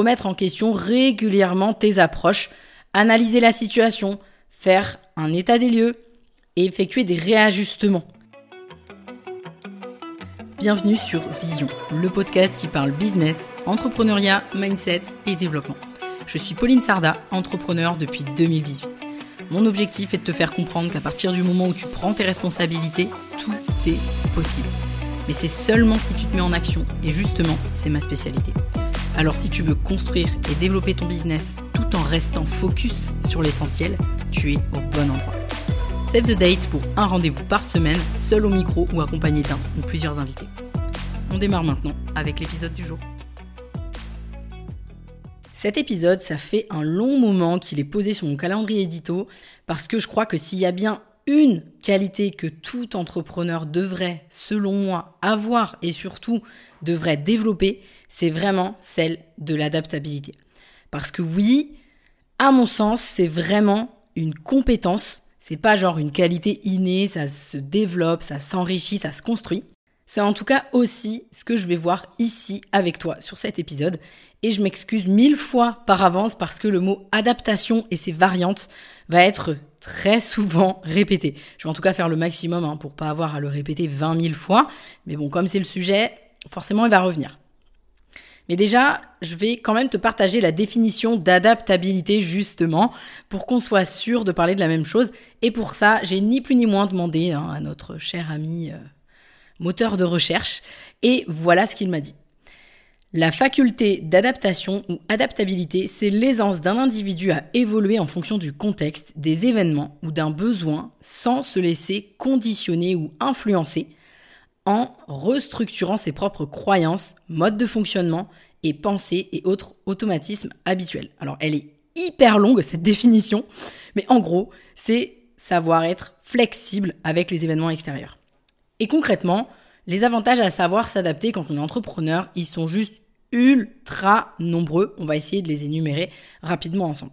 Remettre en question régulièrement tes approches, analyser la situation, faire un état des lieux et effectuer des réajustements. Bienvenue sur Vision, le podcast qui parle business, entrepreneuriat, mindset et développement. Je suis Pauline Sarda, entrepreneur depuis 2018. Mon objectif est de te faire comprendre qu'à partir du moment où tu prends tes responsabilités, tout est possible. Mais c'est seulement si tu te mets en action, et justement, c'est ma spécialité. Alors si tu veux construire et développer ton business tout en restant focus sur l'essentiel, tu es au bon endroit. Save the date pour un rendez-vous par semaine, seul au micro ou accompagné d'un ou plusieurs invités. On démarre maintenant avec l'épisode du jour. Cet épisode, ça fait un long moment qu'il est posé sur mon calendrier édito parce que je crois que s'il y a bien une qualité que tout entrepreneur devrait, selon moi, avoir et surtout devrait développer, c'est vraiment celle de l'adaptabilité. Parce que oui, à mon sens, c'est vraiment une compétence c'est pas genre une qualité innée, ça se développe, ça s'enrichit, ça se construit. C'est en tout cas aussi ce que je vais voir ici avec toi sur cet épisode. Et je m'excuse mille fois par avance parce que le mot adaptation et ses variantes va être très souvent répété. Je vais en tout cas faire le maximum hein, pour pas avoir à le répéter 20 000 fois. Mais bon, comme c'est le sujet, forcément il va revenir. Mais déjà, je vais quand même te partager la définition d'adaptabilité justement pour qu'on soit sûr de parler de la même chose. Et pour ça, j'ai ni plus ni moins demandé hein, à notre cher ami euh, moteur de recherche. Et voilà ce qu'il m'a dit. La faculté d'adaptation ou adaptabilité, c'est l'aisance d'un individu à évoluer en fonction du contexte, des événements ou d'un besoin sans se laisser conditionner ou influencer en restructurant ses propres croyances, modes de fonctionnement et pensées et autres automatismes habituels. Alors elle est hyper longue cette définition, mais en gros, c'est savoir être flexible avec les événements extérieurs. Et concrètement, les avantages à savoir s'adapter quand on est entrepreneur, ils sont juste ultra nombreux. On va essayer de les énumérer rapidement ensemble.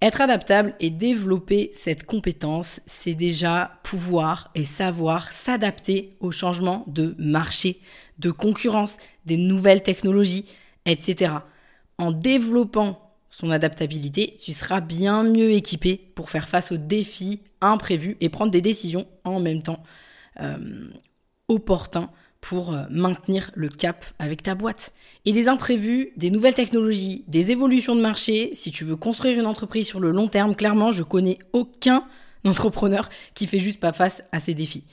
Être adaptable et développer cette compétence, c'est déjà pouvoir et savoir s'adapter aux changements de marché, de concurrence, des nouvelles technologies, etc. En développant son adaptabilité, tu seras bien mieux équipé pour faire face aux défis imprévus et prendre des décisions en même temps euh, opportuns pour euh, maintenir le cap avec ta boîte. Et des imprévus, des nouvelles technologies, des évolutions de marché, si tu veux construire une entreprise sur le long terme, clairement, je connais aucun entrepreneur qui fait juste pas face à ces défis.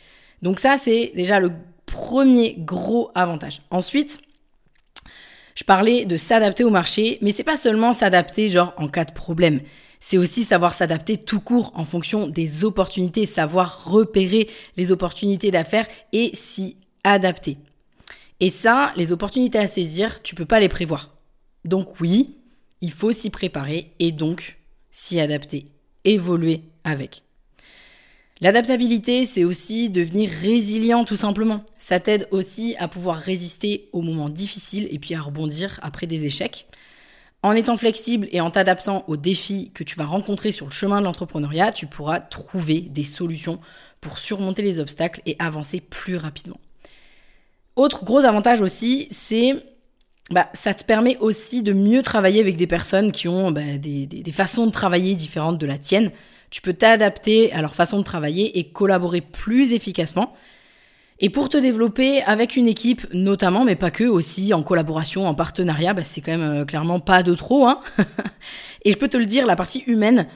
Donc ça, c'est déjà le premier gros avantage. Ensuite, je parlais de s'adapter au marché, mais c'est pas seulement s'adapter genre en cas de problème. C'est aussi savoir s'adapter tout court en fonction des opportunités, savoir repérer les opportunités d'affaires et s'y adapter. Et ça, les opportunités à saisir, tu peux pas les prévoir. Donc oui, il faut s'y préparer et donc s'y adapter, évoluer avec. L'adaptabilité, c'est aussi devenir résilient tout simplement. Ça t'aide aussi à pouvoir résister aux moments difficiles et puis à rebondir après des échecs. En étant flexible et en t'adaptant aux défis que tu vas rencontrer sur le chemin de l'entrepreneuriat, tu pourras trouver des solutions pour surmonter les obstacles et avancer plus rapidement. Autre gros avantage aussi, c'est bah, ça te permet aussi de mieux travailler avec des personnes qui ont bah, des, des, façons de travailler différentes de la tienne. Tu peux t'adapter à leur façon de travailler et collaborer plus efficacement. Et pour te développer avec une équipe notamment, mais pas que, aussi en collaboration, en partenariat, bah, c'est quand même euh, clairement pas de trop. Hein et je peux te le dire, la partie humaine,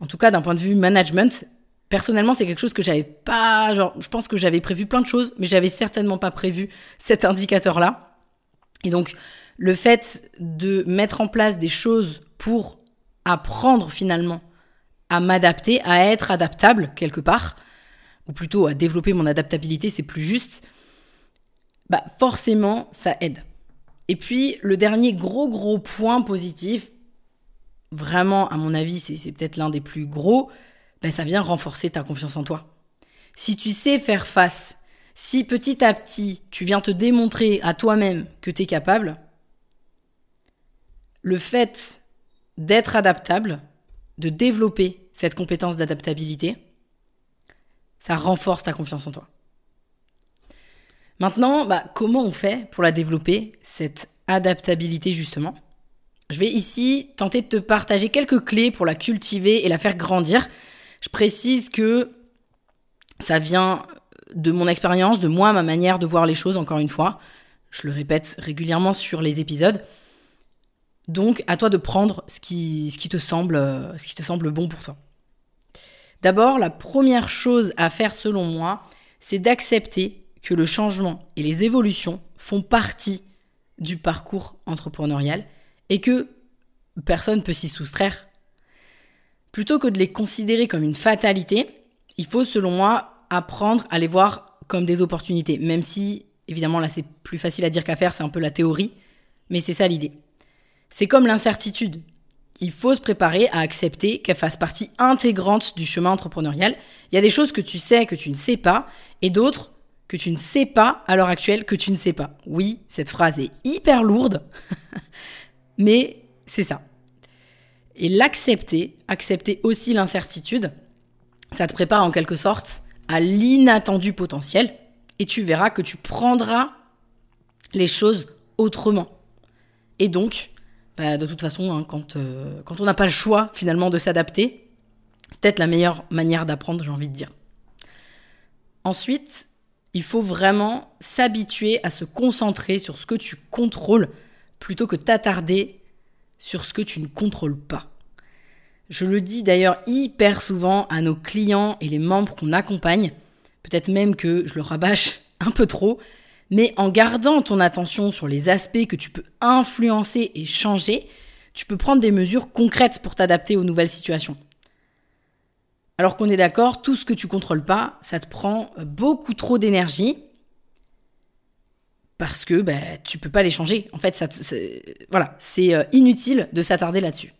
en tout cas d'un point de vue management, Personnellement, c'est quelque chose que j'avais pas, genre, je pense que j'avais prévu plein de choses, mais j'avais certainement pas prévu cet indicateur-là. Et donc, le fait de mettre en place des choses pour apprendre finalement à m'adapter, à être adaptable quelque part, ou plutôt à développer mon adaptabilité, c'est plus juste, bah forcément, ça aide. Et puis, le dernier gros gros point positif, vraiment, à mon avis, c'est peut-être l'un des plus gros, ben, ça vient renforcer ta confiance en toi. Si tu sais faire face, si petit à petit tu viens te démontrer à toi-même que tu es capable, le fait d'être adaptable, de développer cette compétence d'adaptabilité, ça renforce ta confiance en toi. Maintenant, bah, comment on fait pour la développer, cette adaptabilité justement? Je vais ici tenter de te partager quelques clés pour la cultiver et la faire grandir. Je précise que ça vient de mon expérience, de moi, ma manière de voir les choses, encore une fois. Je le répète régulièrement sur les épisodes. Donc, à toi de prendre ce qui, te semble bon pour toi. D'abord, la première chose à faire selon moi, c'est d'accepter que le changement et les évolutions font partie du parcours entrepreneurial et que personne ne peut s'y soustraire. Plutôt que de les considérer comme une fatalité, il faut selon moi apprendre à les voir comme des opportunités, même si évidemment là c'est plus facile à dire qu'à faire, c'est un peu la théorie, mais c'est ça l'idée. C'est comme l'incertitude. Il faut se préparer à accepter qu'elle fasse partie intégrante du chemin entrepreneurial. Il y a des choses que tu sais que tu ne sais pas, et d'autres que tu ne sais pas à l'heure actuelle que tu ne sais pas. Oui, cette phrase est hyper lourde, mais c'est ça. Et l'accepter, accepter aussi l'incertitude, ça te prépare en quelque sorte à l'inattendu potentiel et tu verras que tu prendras les choses autrement. Et donc, bah, de toute façon, hein, quand, euh, quand on n'a pas le choix finalement de s'adapter, peut-être la meilleure manière d'apprendre, j'ai envie de dire. Ensuite, il faut vraiment s'habituer à se concentrer sur ce que tu contrôles plutôt que t'attarder sur ce que tu ne contrôles pas. Je le dis d'ailleurs hyper souvent à nos clients et les membres qu'on accompagne, peut-être même que je le rabâche un peu trop, mais en gardant ton attention sur les aspects que tu peux influencer et changer, tu peux prendre des mesures concrètes pour t'adapter aux nouvelles situations. Alors qu'on est d'accord, tout ce que tu contrôles pas, ça te prend beaucoup trop d'énergie parce que bah, tu peux pas les changer. En fait, ça, voilà, c'est euh, inutile de s'attarder là-dessus.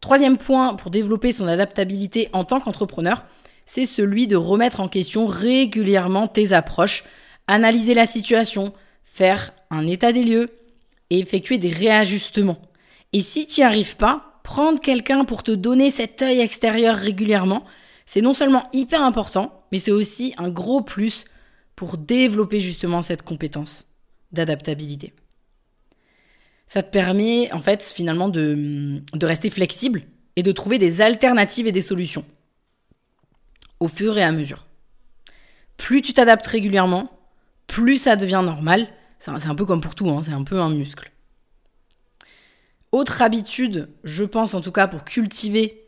Troisième point pour développer son adaptabilité en tant qu'entrepreneur, c'est celui de remettre en question régulièrement tes approches, analyser la situation, faire un état des lieux et effectuer des réajustements. Et si tu n'y arrives pas, prendre quelqu'un pour te donner cet œil extérieur régulièrement, c'est non seulement hyper important, mais c'est aussi un gros plus pour développer justement cette compétence d'adaptabilité ça te permet en fait finalement de, rester flexible et de trouver des alternatives et des solutions au fur et à mesure. Plus tu t'adaptes régulièrement, plus ça devient normal. C'est un, peu comme pour tout, hein, c'est un peu un muscle. Autre habitude, je pense en tout cas pour cultiver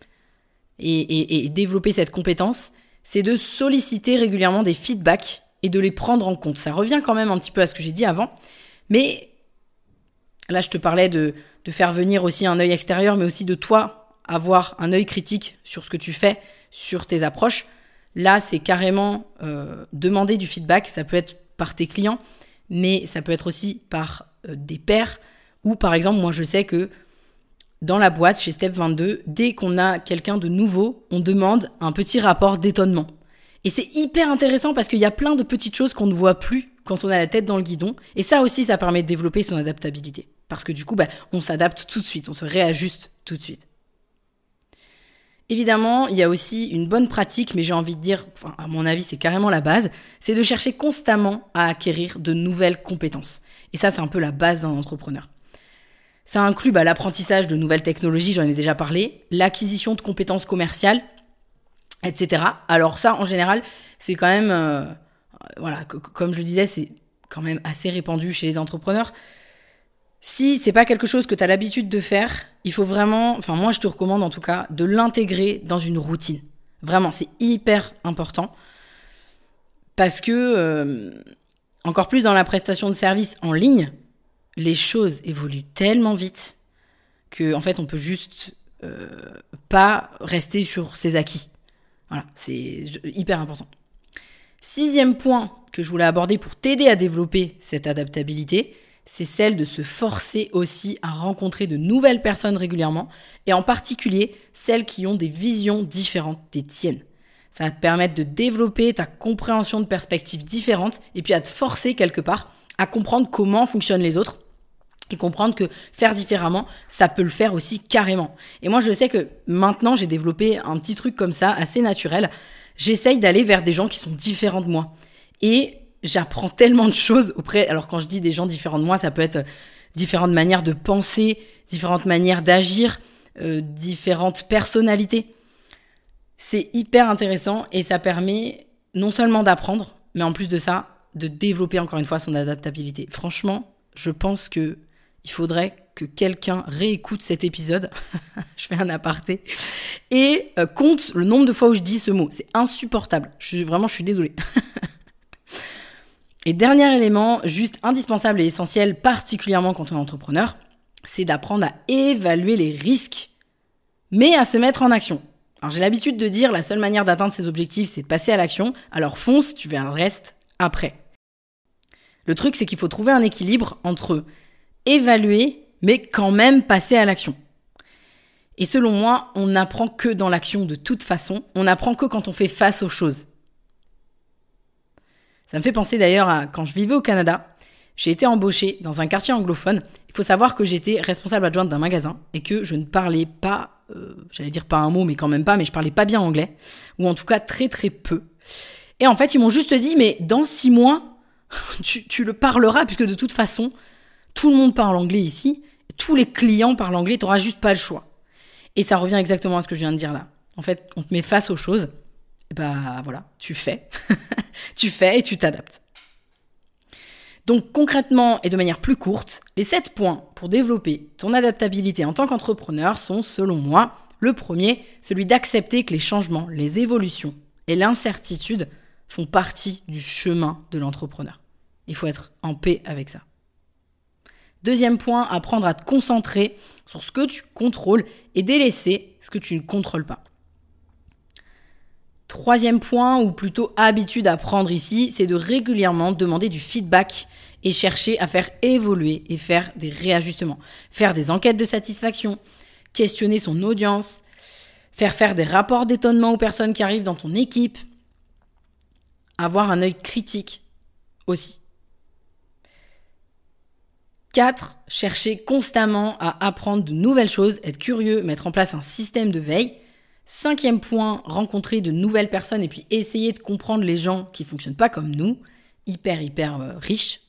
et, développer cette compétence, c'est de solliciter régulièrement des feedbacks et de les prendre en compte. Ça revient quand même un petit peu à ce que j'ai dit avant, mais Là, je te parlais de, faire venir aussi un œil extérieur, mais aussi de toi avoir un œil critique sur ce que tu fais, sur tes approches. Là, c'est carrément euh, demander du feedback. Ça peut être par tes clients, mais ça peut être aussi par euh, des pairs. Ou par exemple, moi, je sais que dans la boîte, chez Step 22, dès qu'on a quelqu'un de nouveau, on demande un petit rapport d'étonnement. Et c'est hyper intéressant parce qu'il y a plein de petites choses qu'on ne voit plus quand on a la tête dans le guidon. Et ça aussi, ça permet de développer son adaptabilité. Parce que du coup, bah, on s'adapte tout de suite, on se réajuste tout de suite. Évidemment, il y a aussi une bonne pratique, mais j'ai envie de dire, à mon avis, c'est carrément la base, c'est de chercher constamment à acquérir de nouvelles compétences. Et ça, c'est un peu la base d'un entrepreneur. Ça inclut bah, l'apprentissage de nouvelles technologies, j'en ai déjà parlé, l'acquisition de compétences commerciales, etc. Alors ça, en général, c'est quand même, euh, voilà, comme je le disais, c'est quand même assez répandu chez les entrepreneurs. Si c'est pas quelque chose que tu as l'habitude de faire, il faut vraiment, enfin moi je te recommande en tout cas de l'intégrer dans une routine. Vraiment, c'est hyper important parce que euh, encore plus dans la prestation de services en ligne, les choses évoluent tellement vite que en fait on peut juste euh, pas rester sur ses acquis. Voilà, c'est hyper important. Sixième point que je voulais aborder pour t'aider à développer cette adaptabilité, c'est celle de se forcer aussi à rencontrer de nouvelles personnes régulièrement, et en particulier celles qui ont des visions différentes des tiennes. Ça va te permettre de développer ta compréhension de perspectives différentes, et puis à te forcer quelque part à comprendre comment fonctionnent les autres, et comprendre que faire différemment, ça peut le faire aussi carrément. Et moi, je sais que maintenant, j'ai développé un petit truc comme ça, assez naturel. J'essaye d'aller vers des gens qui sont différents de moi. Et j'apprends tellement de choses auprès. Alors quand je dis des gens différents de moi, ça peut être différentes manières de penser, différentes manières d'agir, euh, différentes personnalités. C'est hyper intéressant et ça permet non seulement d'apprendre, mais en plus de ça, de développer encore une fois son adaptabilité. Franchement, je pense que il faudrait que quelqu'un réécoute cet épisode, je fais un aparté, et euh, compte le nombre de fois où je dis ce mot. C'est insupportable. Vraiment, je suis désolée. et dernier élément, juste indispensable et essentiel, particulièrement quand on est entrepreneur, c'est d'apprendre à évaluer les risques, mais à se mettre en action. Alors j'ai l'habitude de dire la seule manière d'atteindre ses objectifs, c'est de passer à l'action. Alors fonce, tu verras le reste après. Le truc, c'est qu'il faut trouver un équilibre entre évaluer, mais quand même passer à l'action. Et selon moi, on n'apprend que dans l'action de toute façon. On n'apprend que quand on fait face aux choses. Ça me fait penser d'ailleurs à quand je vivais au Canada. J'ai été embauchée dans un quartier anglophone. Il faut savoir que j'étais responsable adjointe d'un magasin et que je ne parlais pas, euh, j'allais dire pas un mot, mais quand même pas, mais je parlais pas bien anglais. Ou en tout cas très très peu. Et en fait, ils m'ont juste dit, mais dans six mois, tu, tu le parleras, puisque de toute façon, tout le monde parle anglais ici, tous les clients parlent anglais, tu n'auras juste pas le choix. Et ça revient exactement à ce que je viens de dire là. En fait, on te met face aux choses, bah voilà, tu fais. tu fais et tu t'adaptes. Donc concrètement et de manière plus courte, les 7 points pour développer ton adaptabilité en tant qu'entrepreneur sont, selon moi, le premier, celui d'accepter que les changements, les évolutions et l'incertitude font partie du chemin de l'entrepreneur. Il faut être en paix avec ça. Deuxième point, apprendre à te concentrer sur ce que tu contrôles et délaisser ce que tu ne contrôles pas. Troisième point, ou plutôt habitude à prendre ici, c'est de régulièrement demander du feedback et chercher à faire évoluer et faire des réajustements. Faire des enquêtes de satisfaction, questionner son audience, faire faire des rapports d'étonnement aux personnes qui arrivent dans ton équipe, avoir un œil critique aussi. 4. Chercher constamment à apprendre de nouvelles choses, être curieux, mettre en place un système de veille. Cinquième point, rencontrer de nouvelles personnes et puis essayer de comprendre les gens qui fonctionnent pas comme nous, hyper hyper euh, riches.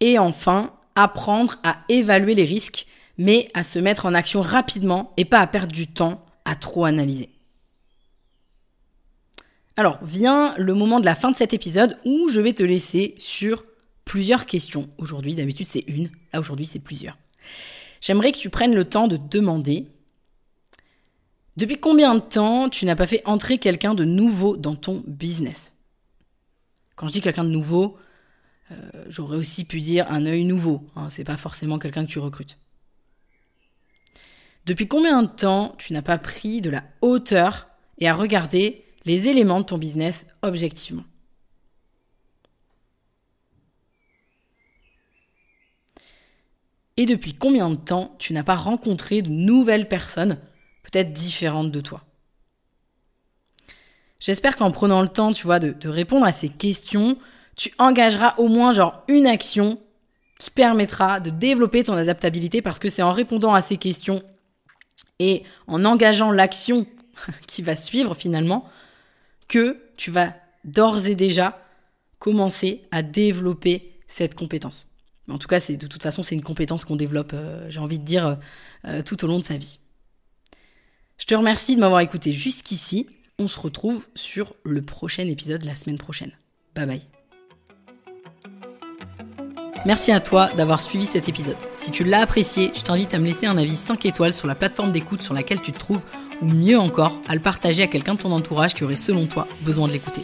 Et enfin, apprendre à évaluer les risques, mais à se mettre en action rapidement et pas à perdre du temps à trop analyser. Alors, vient le moment de la fin de cet épisode où je vais te laisser sur plusieurs questions aujourd'hui. D'habitude, c'est une. Là, aujourd'hui, c'est plusieurs. J'aimerais que tu prennes le temps de demander depuis combien de temps tu n'as pas fait entrer quelqu'un de nouveau dans ton business? Quand je dis quelqu'un de nouveau, euh, j'aurais aussi pu dire un œil nouveau. Hein, c'est pas forcément quelqu'un que tu recrutes. Depuis combien de temps tu n'as pas pris de la hauteur et à regarder les éléments de ton business objectivement? Et depuis combien de temps tu n'as pas rencontré de nouvelles personnes, peut-être différentes de toi J'espère qu'en prenant le temps, tu vois, de, de, répondre à ces questions, tu engageras au moins genre une action qui permettra de développer ton adaptabilité parce que c'est en répondant à ces questions et en engageant l'action qui va suivre finalement que tu vas d'ores et déjà commencer à développer cette compétence. En tout cas, c'est de toute façon, c'est une compétence qu'on développe, euh, j'ai envie de dire, euh, euh, tout au long de sa vie. Je te remercie de m'avoir écouté jusqu'ici. On se retrouve sur le prochain épisode la semaine prochaine. Bye bye. Merci à toi d'avoir suivi cet épisode. Si tu l'as apprécié, je t'invite à me laisser un avis 5 étoiles sur la plateforme d'écoute sur laquelle tu te trouves, ou mieux encore, à le partager à quelqu'un de ton entourage qui aurait selon toi besoin de l'écouter.